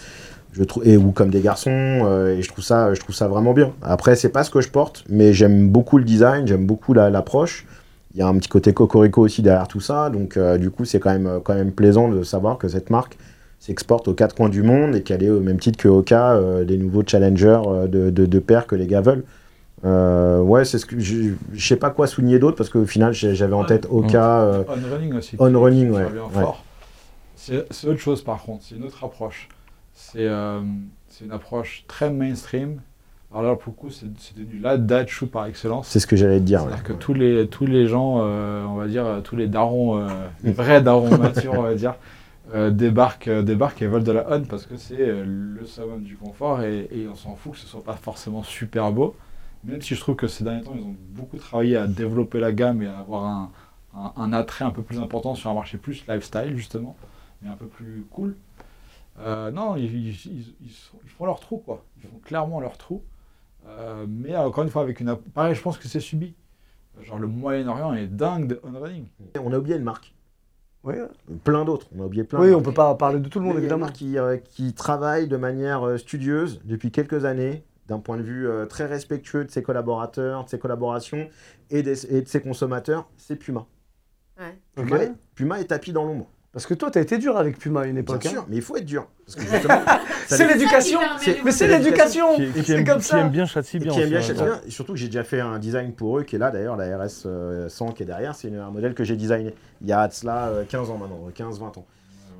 je trouve, et, ou comme des garçons, euh, et je trouve, ça, je trouve ça vraiment bien. Après, c'est pas ce que je porte, mais j'aime beaucoup le design, j'aime beaucoup la- l'approche. Il y a un petit côté cocorico aussi derrière tout ça, donc euh, du coup, c'est quand même, quand même plaisant de savoir que cette marque s'exporte aux quatre coins du monde et qu'elle est au même titre que Oka, euh, des nouveaux challengers euh, de, de, de paires que les gars veulent. Euh, ouais, c'est ce que je je sais pas quoi souligner d'autre parce qu'au final, j'avais en tête Oka. euh, On running aussi. On running, ouais. C'est autre chose par contre, c'est une autre approche. C'est euh, c'est une approche très mainstream. Alors là, pour le coup, c'est devenu la shoe par excellence. c'est ce que j'allais te dire. ouais. C'est-à-dire que tous les, tous les gens, euh, on va dire, tous les darons, euh, les vrais darons matures, on va dire, euh, débarquent, débarquent et veulent de la on parce que c'est le summum du confort et, et on s'en fout que ce soit pas forcément super beau. Même si je trouve que ces derniers temps, ils ont beaucoup travaillé à développer la gamme et à avoir un, un- un attrait un peu plus important sur un marché plus lifestyle, justement, mais un peu plus cool. Non, ils, ils font leur trou, quoi. Ils font clairement leur trou. Euh, mais encore une fois, avec une. app- Pareil, je pense que c'est subi. Genre, le Moyen-Orient est dingue de on-running. On a oublié une marque. Oui, Plein d'autres. On a oublié plein. oui on peut pas parler de tout le monde Mais il y a une évidemment. marque qui, euh, qui travaille de manière euh, studieuse depuis quelques années, d'un point de vue euh, très respectueux de ses collaborateurs, de ses collaborations et, des- et de ses consommateurs, c'est Puma. Ouais. Puma, est, Puma est tapis dans l'ombre. Parce que toi, t'as été dur avec Puma à une Bien époque. hein. sûr, mais il faut être dur. C'est l'éducation. C'est- Mais c'est c'est l'éducation. Qui, qui C'est comme qui ça. aime bien châtie bien. qui aime bien bien. Et surtout que j'ai déjà fait un design pour eux, qui est là d'ailleurs, la RS euh, 100 qui est derrière, c'est un modèle que j'ai designé il y a de cela euh, 15 ans maintenant, 15-20 ans.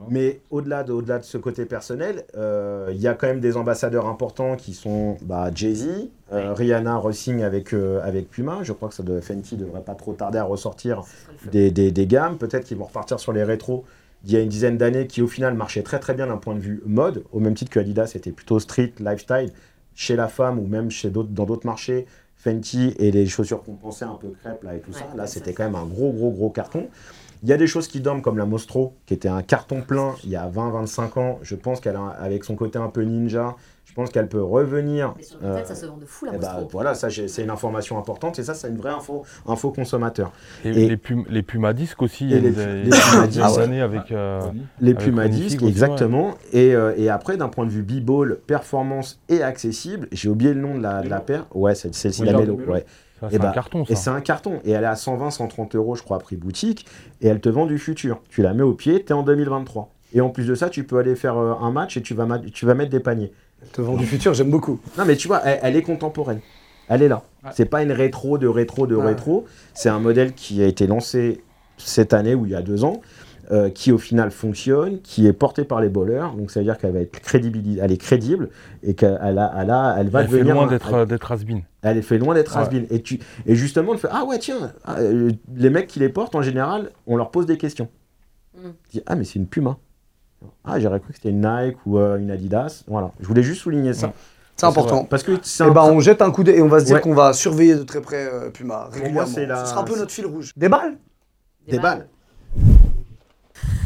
Mais au-delà de, au-delà de ce côté personnel, euh, il y a quand même des ambassadeurs importants qui sont bah, Jay-Z, euh, Rihanna re-signe avec, euh, avec Puma. Je crois que ça de, Fenty devrait pas trop tarder à ressortir des, des- des gammes. Peut-être qu'ils vont repartir sur les rétros d'il y a une dizaine d'années qui, au final, marchaient très très bien d'un point de vue mode, au même titre que Adidas était plutôt street, lifestyle. Chez la femme ou même chez dans d'autres marchés, Fenty et les chaussures qu'on pensait un peu crêpes là et tout ça, Ouais, là c'était quand même un gros gros gros carton. Il y a des choses qui dorment comme la Mostro, qui était un carton plein il y a 20-25 ans. Je pense qu'elle a, avec son côté un peu ninja, je pense qu'elle peut revenir. Mais sur le tête, euh, ça se vend de fou la eh ben, Mostro. voilà, ça c'est une information importante et ça c'est une vraie info, info consommateur. Et, Et- les, Pum- les Puma disques aussi, il y a Et les- des, les Puma disques. années avec. euh, Les Avec Puma disques, exactement. Et, euh, et après, d'un point de vue b-ball, performance et accessible, j'ai oublié le nom de la, de la Mélo. paire. Ouais, c'est celle-ci, Oui, la Mélo. Ouais. ça, Et c'est bah, un carton, Et c'est un carton. Et elle est à 120, 130 euros, je crois, prix boutique. Et elle te vend du futur. Tu la mets au pied, tu es en 2023. Et en plus de ça, tu peux aller faire euh, un match et tu vas, ma- tu vas mettre des paniers. Te vend du futur, j'aime beaucoup. Non, mais tu vois, elle, elle est contemporaine. Elle est là. Ouais. C'est pas une rétro de rétro de Ouais. rétro. C'est un modèle qui a été lancé cette année ou il y a deux ans, euh, qui au final fonctionne, qui est porté par les bowlers. Donc ça veut dire qu'elle va être crédible, elle est crédible et qu'elle a, elle a- elle va Elle fait devenir. loin d'être d'être has-been. elle est fait loin d'être Ouais. has-been. Et, tu, et justement, elle fait Ah ouais, tiens, ah, euh, les mecs qui les portent, en général, on leur pose des questions. Mm. Tu dis, ah, mais c'est une Puma. Ah, j'aurais cru que c'était une Nike ou euh, une Adidas. Voilà. Je voulais juste souligner ça. Mm. C'est important. Parce que c'est Et un ben, on jette un coup d'œil et on va se dire Ouais. qu'on va surveiller de très près euh, Puma régulièrement. la- Ce sera un peu notre fil rouge. Des balles des balles.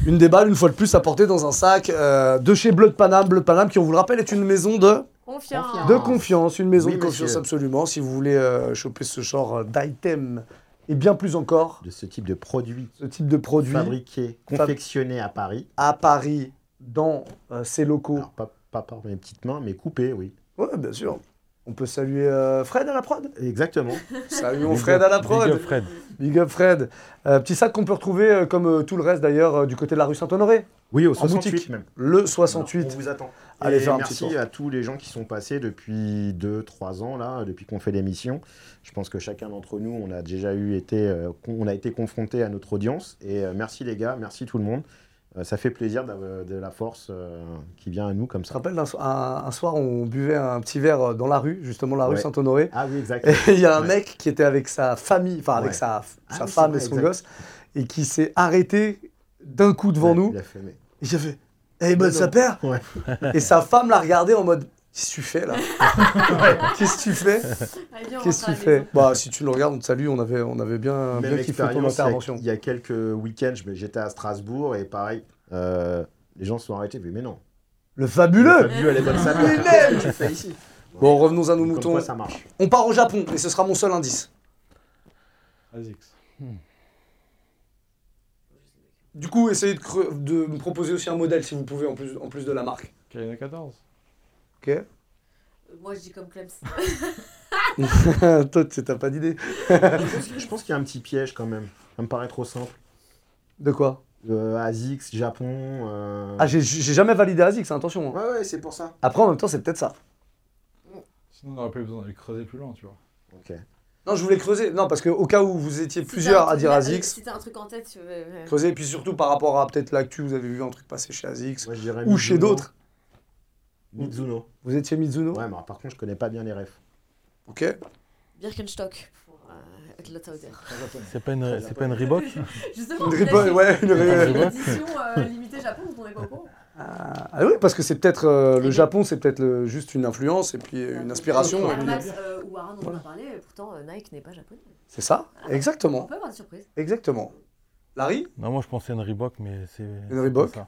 Une des balles, une fois de plus, à porter dans un sac euh, de chez Bleu de Paname. Bleu de Paname, qui, on vous le rappelle, est une maison de, Confiance. de confiance. Une maison Oui, de confiance, monsieur. absolument. Si vous voulez euh, choper ce genre d'item et bien plus encore, De ce type de produit ce type de produit fabriqué, confectionné à Paris. à Paris, dans euh, ses locaux. Alors, pas, pas par mes petites mains, mais coupé, oui. Ouais, bien sûr. On peut saluer euh, Fred à la prod? Exactement. Saluons Big Fred à la big prod. up, Fred. Big up Fred. Euh, petit sac qu'on peut retrouver, euh, comme euh, tout le reste d'ailleurs, euh, du côté de la rue Saint-Honoré. Oui, au En 68 boutique. même. Le On 68. vous attend. Allez Et faire un merci petit tour. à tous les gens qui sont passés depuis 2-3 ans, là, depuis qu'on fait l'émission. Je pense que chacun d'entre nous, on a déjà eu été, euh, con- on a été confronté à notre audience. Et euh, merci les gars, merci tout le monde. Euh, ça fait plaisir d'avoir de la force euh, qui vient à nous comme Je te ça. rappelle, un, un soir, on buvait un petit verre euh, dans la rue, justement la rue Ouais. Saint-Honoré. Ah oui, exact. Et il y a un Ouais. mec qui était avec sa famille, enfin avec Ouais. sa, Ah sa femme vrai, et son exact. gosse, et qui s'est arrêté d'un coup devant nous. Il a fait, mais- Et j'ai fait Eh ben ça perd Ouais. Et sa femme l'a regardé en mode Qu'est-ce que tu fais là Qu'est-ce que tu fais on Qu'est-ce que tu fais. Bah si tu le regardes, on te salue, on avait, on avait bien, Même bien kiffé ton expérience, il y a- intervention. Il y a quelques week-ends, j'étais à Strasbourg et pareil, euh, les gens se sont arrêtés. Mais, non. Le fabuleux Fabio, elle est bonne sa Mais tu fais ici Bon, revenons à nos Comme moutons. quoi, ça marche. On part au Japon, et ce sera mon seul indice. Azix. Du coup, essayez de, de me proposer aussi un modèle si vous pouvez, en plus, en plus de la marque. Kayana 14. Ok Moi, je dis comme Clems. Toi, tu- t'as pas d'idée. Je pense qu'il y a un petit piège quand même. Ça me paraît trop simple. De quoi? Euh, ASICS, Japon. euh, Ah, j'ai- jamais validé ASICS, hein, attention. hein. Ouais, ouais, c'est pour ça. Après, en même temps, c'est peut-être ça. Sinon, on n'aurait pas eu besoin d'aller creuser plus loin, tu vois. Ok. Non, je voulais creuser. Non, parce qu'au cas où vous étiez Si plusieurs à dire ASICS, Si t'as un truc en tête, tu veux. creuser. Et puis surtout par rapport à peut-être l'actu, vous avez vu un truc passer chez ASICS Moi, je dirais ou chez d'autres. Mizuno. Vous étiez Mizuno? Ouais, mais par contre, je connais pas bien les refs. Ok. Birkenstock, euh, C'est pas une, c'est pas une Reebok? Justement, Une Reebok, ouais, une une édition euh, limitée Japon, dont on n'est pas au. Ah ah oui, parce que c'est peut-être euh, le Japon, c'est peut-être juste une influence et puis une inspiration. Air Max, euh, ou Aran, on en Voilà. a parlé, euh, pourtant euh, Nike n'est pas japonais. C'est ça On Exactement. peut avoir des surprises. Exactement. Larry? Non, moi je pensais à une Reebok, mais c'est. c'est Reebok pas ça.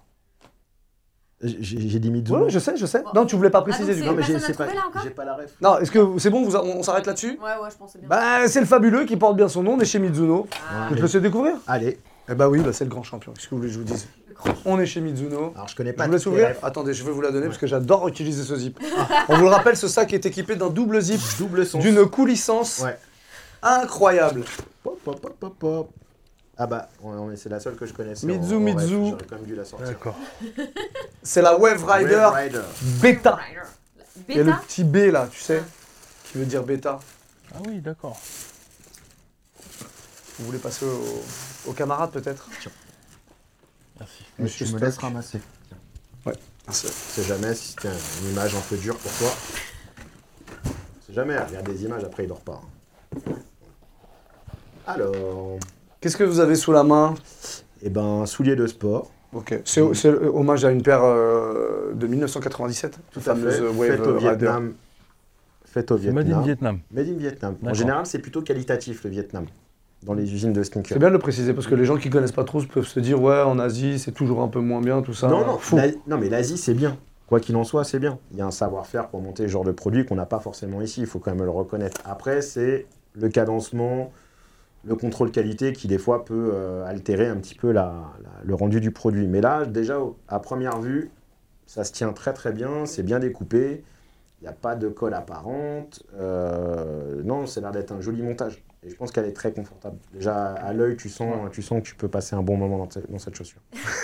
J'ai dit Mizuno. Ouais, je sais, je sais. Non, tu voulais pas préciser Ah, donc du c'est- coup. Non, mais j'ai pas, trouvé, là, encore j'ai pas la ref. Non, est-ce que c'est bon, vous- on, on s'arrête là-dessus Ouais, ouais, je pensais bien. Bah, c'est le fabuleux qui porte bien son nom, on est chez Mizuno. Ah, Je te laisse découvrir Allez. Eh bah oui, bah, c'est le grand champion. Qu'est-ce que vous voulez que je vous dise. On est chez Mizuno. Alors, je connais Je pas vous laisse ouvrir. Attendez, je vais vous la donner parce que j'adore utiliser ce zip. On vous le rappelle, ce sac est équipé d'un double zip, Double sens. d'une coulissance Ouais. incroyable. Pop, pop, pop, pop, pop. Ah bah, on- on- c'est la seule que je connaissais. Mizu, en- en. Mizu. J'aurais quand même dû la sortir. D'accord. C'est la Wave Rider Wave Rider. Beta. Il y a le petit B là, tu sais, qui veut dire bêta. Ah oui, d'accord. Vous voulez passer au, au camarade peut-être? Merci. Monsieur tu me laisses ramasser. On sait jamais si c'était une image un peu dure pour toi. On sait jamais, regarde des images, après il dort pas. Alors, Qu'est-ce que vous avez sous la main eh ben, souliers de sport. Ok, c'est c'est hommage à une paire euh, de 1997, Tout à fait. fameuse Wave Faites au Rider. Vietnam. Faites au C'est Made in Vietnam. Vietnam. Made in Vietnam. En général, c'est plutôt qualitatif le Vietnam. Dans les usines de sneakers. C'est bien de le préciser parce que les gens qui connaissent pas trop peuvent se dire ouais en Asie c'est toujours un peu moins bien tout ça. Non, non, Fou. l'A- non, mais l'Asie, c'est bien. Quoi qu'il en soit, c'est bien. Il y a un savoir-faire pour monter ce genre de produit qu'on n'a pas forcément ici. Il faut quand même le reconnaître. Après, c'est le cadencement, le contrôle qualité qui, des fois, peut euh, altérer un petit peu la- la- le rendu du produit. Mais là, déjà, à première vue, ça se tient très très bien. C'est bien découpé. Il n'y a pas de colle apparente. Euh, non, ça a l'air d'être un joli montage. Et je pense qu'elle est très confortable. Déjà, à l'œil, tu sens, tu sens que tu peux passer un bon moment dans, dans cette chaussure.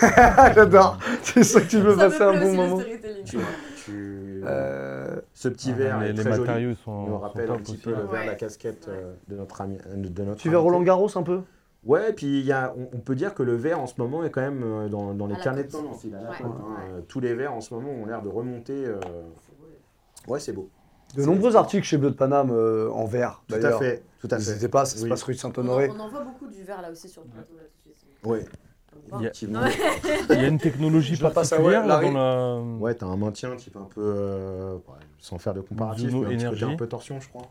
J'adore. C'est ça que tu Ça me passer un bon moment. Tu, tu- Euh, Ce petit Ah, verre les, est les très joli. matériaux sont, nous sont rappelle un petit peu le verre de la casquette euh, de notre ami. euh, De notre tu veux invité. Roland Garros un peu? Ouais, et puis il y a, on, on peut dire que le verre en ce moment est quand même euh, dans, dans les carnets de tendance. Il la Ouais. hein. Ouais. Euh, Tous les verres en ce moment ont l'air de remonter. euh, Ouais, c'est beau. De nombreux articles chez Bleu de Paname euh, en vert Tout à fait. Tout à fait. N'hésitez pas, ça se Oui. passe rue On, Saint-Honoré. en- on en voit beaucoup du verre là aussi sur le plateau. Là, tout Il y a-. Il y a une technologie particulière ouais, là, dans la. Ouais, t'as un maintien type un peu. euh, ouais, sans faire de comparatif, Mizuno mais un petit côté un peu torsion, je crois.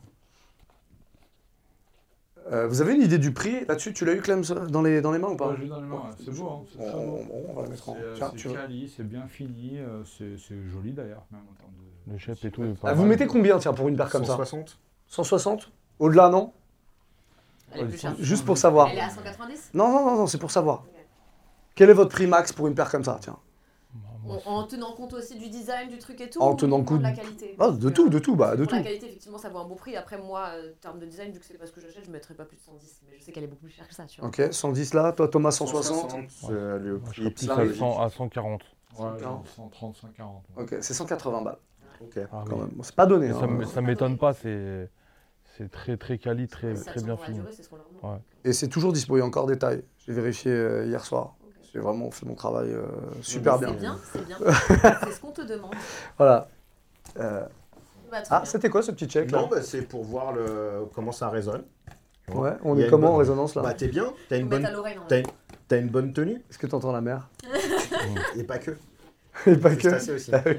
Euh, vous avez une idée du prix? Là-dessus Tu l'as eu Clem dans les, dans les mains ou pas? Ouais, je l'ai dans les mains, ouais. c'est beau, hein, c'est on, très beau. on- on va la mettre en. C'est euh, Tiens, c'est quali, bien fini, euh, c'est c'est joli d'ailleurs, même en termes de. Le shape et tout. est pas Ah, vous mal. mettez combien tiens pour une paire comme ça? 160 160 Au-delà non? Elle est plus chère. Juste pour savoir. Elle est à 190 Non, non, non, non c'est pour savoir. Quel est votre prix max pour une paire comme ça Tiens. On En, en tenant compte aussi du design, du truc et tout En tenant uniquement de la compte- qualité Ah, de tout, de tout, bah, de pour la tout. qualité, effectivement, ça vaut un bon prix. Après, moi, euh, en termes de design, vu que c'est pas ce que j'achète, je mettrais pas plus de 110. Mais je sais qu'elle est beaucoup plus chère que ça, tu vois. Ok, 110 là, toi Thomas 160. euh, le Je prix à, arrive. 100 à 140. Ouais, 140. genre 130, 140. ouais. Ok, c'est 180 balles Ok. Ah quand oui. même. Bon, c'est pas donné. Hein. ça m'étonne pas, c'est c'est très très quali, très, très bien fini. Ouais. Et c'est toujours dispo, il y a encore des tailles. J'ai vérifié euh, hier soir. J'ai vraiment fait mon travail euh, super C'est bien. bien, c'est bien. c'est ce qu'on te demande. Voilà. Euh, Bah, Ah, bien. c'était quoi ce petit check là Non, bah, c'est pour voir le... comment ça résonne. Ouais, on est comment en résonance là Bah, t'es bien, t'as une, bonne... une... bonne tenue, Est-ce que tu entends la mer et pas que. Et pas que. aussi. Ah oui.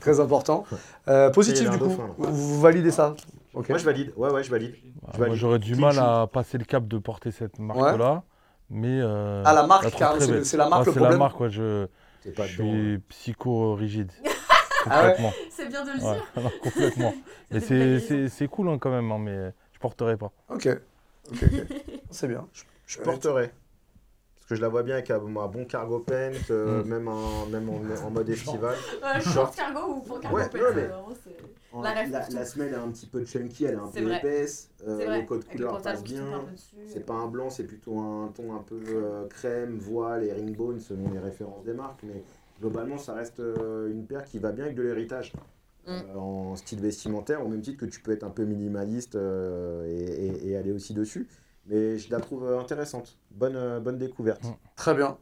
Très important. Euh, positif du coup. dauphin, là. Vous, vous validez ça. Moi, je valide. Ouais, ouais, je valide. Bah, valide. j'aurais du mal à passer le cap de porter cette marque-là. Mais. euh, Ah, la marque, carrément, très c'est c'est la marque Ouais, le C'est problème la marque, ouais, je, je suis psycho-rigide. Ah ouais. C'est bien de le Ouais, dire. non, complètement. Mais C'est c'est- c'est c'est cool hein, quand même, hein, mais je porterai pas. Ok. Ok, ok. C'est bien. Je, Je porterai. Parce que je la vois bien avec un, un bon cargo pant, euh, Mm. même, en, même en, en mode estival. Euh, Short. cargo ou pour cargo Ouais, pet, non, mais- euh, vraiment, La semelle est un petit peu chunky, elle est un peu vrai. épaisse. euh, C'est vrai. le code Avec le couleur pantalon passe qui tombe bien. C'est pas un blanc, c'est plutôt un ton un peu euh, crème, voile et ringbone selon les références des marques. Mais globalement, ça reste euh, une paire qui va bien avec de l'héritage. Mm. en style vestimentaire, au même titre que tu peux être un peu minimaliste euh, et, et- et aller aussi dessus. Mais je la trouve euh, intéressante. Bonne, euh, bonne découverte. Mm. Très bien.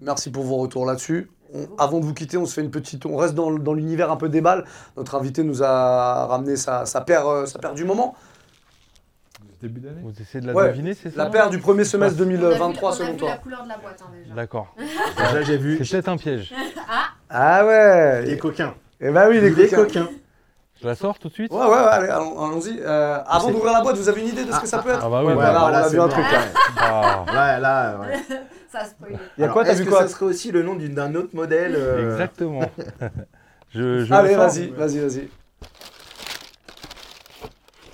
Merci pour vos retours là-dessus. On- avant de vous quitter, on se fait une petite. On reste dans, dans l'univers un peu des balles. Notre invité nous a ramené sa, sa paire, euh, sa paire du moment. Début d'année Vous essayez de la Ouais, deviner, c'est ça La paire du premier semestre On a vu- 2023 on a selon vu toi. la couleur de la boîte hein, déjà. D'accord. Déjà, j'ai vu C'est peut-être un piège. Ah ouais les coquins. Eh ben oui, coquins. coquins. Je la sors tout de suite Ouais, ouais, ouais, allez, allons- allons-y. Euh, avant d'ouvrir la boîte, vous avez une idée de ce que ça peut être Ah bah oui, Ouais, bah, voilà, on a vu un bon. truc, là. ah, Ouais, là, ouais. Ça a spoilé. Il y a quoi T'as Est-ce vu que quoi ça serait aussi le nom d'une- d'un autre modèle euh, Exactement. je, je Allez, vas-y, vas-y, vas-y.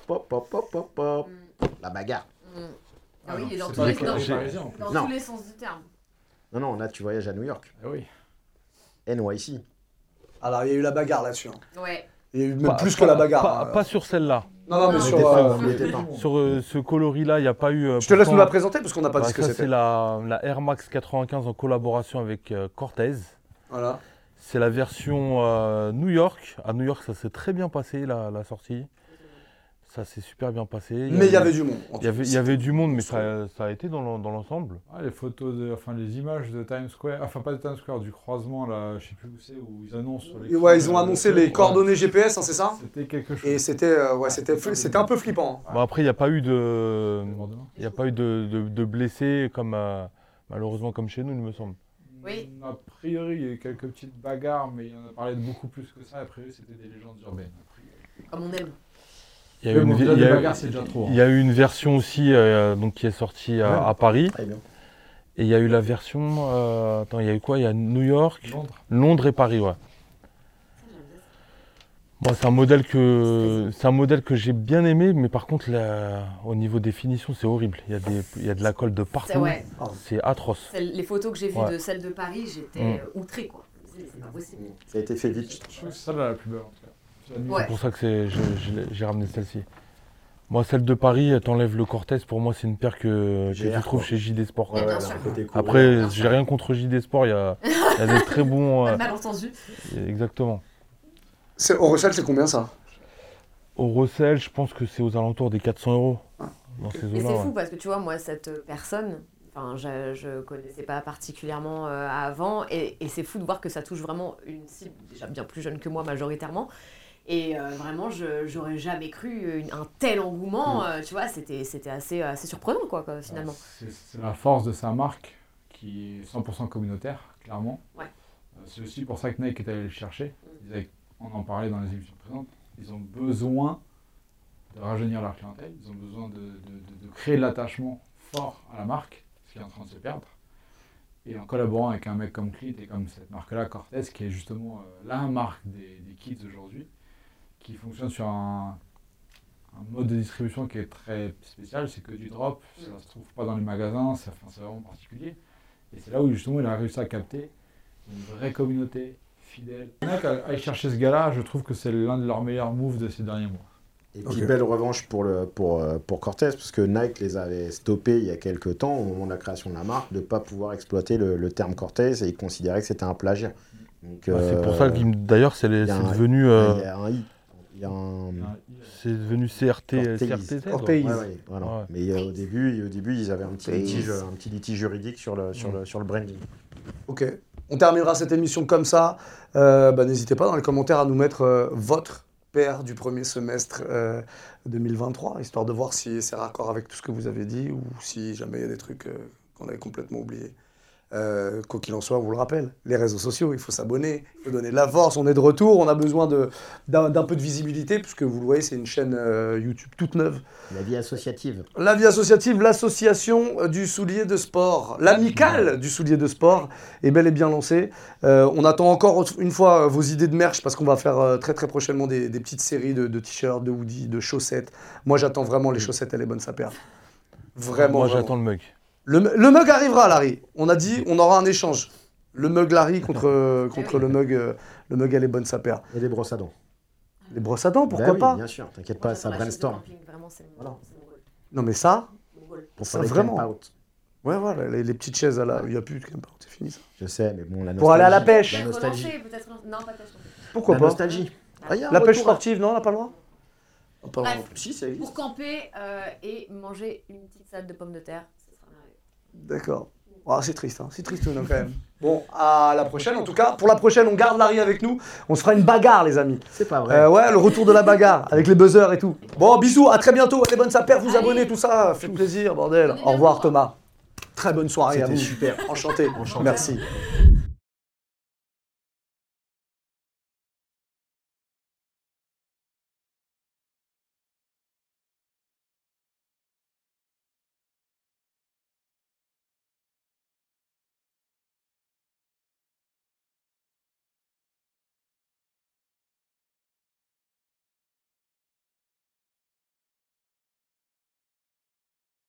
Pop, pop, pop, pop, pop. Mm. La bagarre. Mm. Ah oui, il est dans, tous les, dans, tous les sens du terme. Non, non, là, tu voyages à New York. Ah oui. NYC. Alors, il y a eu la bagarre là-dessus. hein. Ouais. Il y a eu même Pas- plus que la bagarre. Pas, pas sur celle-là. Non, non, mais sur. Euh. Sur euh, ce coloris-là, il n'y a pas eu. euh, Je te laisse nous la présenter parce qu'on n'a pas Bah, dit ce que ça, c'était. c'est la, la Air Max 95 en collaboration avec euh, Cortez. Voilà. C'est la version euh, New York. À New York, ça s'est très bien passé, la, la sortie. Ça s'est super bien passé. Mais il y avait du monde. en il y avait, il y avait du monde, mais ça, ça a été dans l'en- dans l'ensemble. Ah, les photos, de, enfin les images de Times Square, enfin pas de Times Square, du croisement là, je sais plus où c'est, où ils annoncent sur les. Ouais, ils ont annoncé le les coordonnées GPS, hein, c'est ça. C'était quelque chose. Et c'était euh, ouais, c'était fli- c'était un peu flippant. hein. Bon, après, il n'y a pas eu de, il y a pas eu de, de- de blessés, comme, euh, malheureusement comme chez nous, il me semble. Oui. Mm, A priori, il y a eu quelques petites bagarres, mais il y en a parlé de beaucoup plus que ça. A priori, c'était des légendes urbaines. Comme on aime. Il y a eu bon, une, hein. il y a eu une version aussi euh, donc, qui est sortie à, Ouais. à Paris. Très bien. Et il y a eu la version. euh, attends, il y a eu quoi? Il y a New York, Londres. Londres et Paris, ouais. Bon, c'est un modèle que c'est un modèle que j'ai bien aimé, mais par contre, la- au niveau des finitions, c'est horrible. Il y a des, il y a de la colle de C'est partout. ouais. C'est atroce. Les photos que j'ai vues Ouais. de celle de Paris, j'étais Mm. outrée quoi. C'est pas possible. Ça a été fait vite. Je trouve que c'est celle-là la plus belle Ouais. C'est pour ça que c'est- je- je l'ai- j'ai ramené celle-ci. Moi, celle de Paris, t'enlèves le Cortez. Pour moi, c'est une paire que, que GR, tu trouves quoi. chez JD Sport. Ouais, bien côté couvert. Après, Bien j'ai rien contre JD Sport. Il y a, il y a des très bons. Euh, malentendu. exactement. C'est au recel, c'est combien ça? Au recel, je pense que c'est aux alentours des 400 euros. Dans ces Mais eaux-là. c'est ouais. fou parce que tu vois, moi, cette euh, personne, enfin, je, je connaissais pas particulièrement euh, avant, et, et c'est fou de voir que ça touche vraiment une cible déjà bien plus jeune que moi majoritairement. Et euh, vraiment, je j'aurais jamais cru un tel engouement. euh, tu vois, c'était c'était assez, assez surprenant, quoi, quoi, finalement. C'est c'est la force de sa marque qui est 100% communautaire, clairement. Ouais. Euh, C'est aussi pour ça que Nike est allé le chercher. Ils avaient- on en parlait dans les émissions présentes. Ils ont besoin de rajeunir leur clientèle. Ils ont besoin de, de- de- de créer de l'attachement fort à la marque, ce qui est en train de se perdre. Et en collaborant avec un mec comme Clint et comme cette marque-là, Cortez, qui est justement euh, la marque des, des kids aujourd'hui, qui fonctionne sur un, un mode de distribution qui est très spécial, c'est que du drop, ça ne se trouve pas dans les magasins, c'est enfin, vraiment particulier. Et c'est là où justement il a réussi à capter une vraie communauté fidèle. Nike a- aille chercher ce gars-là, je trouve que c'est l'un de leurs meilleurs moves de ces derniers mois. Et puis belle revanche pour, le, pour, euh, pour Cortez, parce que Nike les avait stoppés il y a quelques temps, au moment de la création de la marque, de ne pas pouvoir exploiter le, le terme Cortez et ils considéraient que c'était un plagiat. Donc, Ouais, c'est pour euh, ça que d'ailleurs c'est devenu il y a un i. Il y a un. c'est devenu CRT Cortéis. CRTZ. Cortéis. Ouais, ouais, voilà. Ouais. Mais euh, au, début, au début, ils avaient un petit, litige, un petit litige juridique sur le, sur Mm. le, sur le branding. Ok. On terminera cette émission comme ça. Euh, bah, N'hésitez pas dans les commentaires à nous mettre euh, votre paire du premier semestre euh, 2023, histoire de voir si c'est raccord avec tout ce que vous avez dit ou si jamais il y a des trucs euh, qu'on avait complètement oubliés. Euh, quoi qu'il en soit, on vous le rappelle, les réseaux sociaux, il faut s'abonner, il faut donner de la force, on est de retour, on a besoin de- d'un peu de visibilité, puisque vous le voyez, c'est une chaîne euh, YouTube toute neuve. La vie associative. La vie associative, l'association du soulier de sport, l'amicale du soulier de sport est bel et bien lancée. Euh, on attend encore une fois euh, vos idées de merch parce qu'on va faire euh, très très prochainement des, des petites séries de, de t-shirts, de hoodies, de chaussettes. Moi j'attends vraiment les chaussettes et les bonnes sapères. Vraiment. Moi j'attends le mug. Le, le mug arrivera, Larry. On a dit on aura un échange. Le mug Larry contre, euh, contre le mug, euh, le mug et les bonnes sapères. Et les brosses à dents. Les brosses à dents, pourquoi Bah oui, pas Bien sûr, t'inquiète pas, ça brainstorm. Vraiment, Voilà. Non mais ça. Pour Ça, vraiment. ouais voilà, les, les petites chaises là, il n'y a plus de camp out, c'est fini ça. Je sais, mais bon, la nostalgie. Pour aller à la pêche. La nostalgie. Non, pas pêche. Pourquoi la pas nostalgie. Ah, La pêche retour à- sportive, non, on n'a pas le droit pas Bref. Si, ça existe. Pour camper euh, et manger une petite salade de pommes de terre. D'accord. Ah, c'est triste, hein. c'est triste non, quand même. Bon, à la prochaine en tout cas. Pour la prochaine, on garde Larry avec nous. On se fera une bagarre, les amis. C'est pas vrai. Euh, ouais, le retour de la bagarre avec les buzzers et tout. Bon, bisous, à très bientôt. Allez, bonne sapère, vous Allez. abonnez, tout ça. Fait plaisir, bordel. Au revoir, Thomas. Très bonne soirée à C'était vous. super. Enchanté. Enchanté. Merci.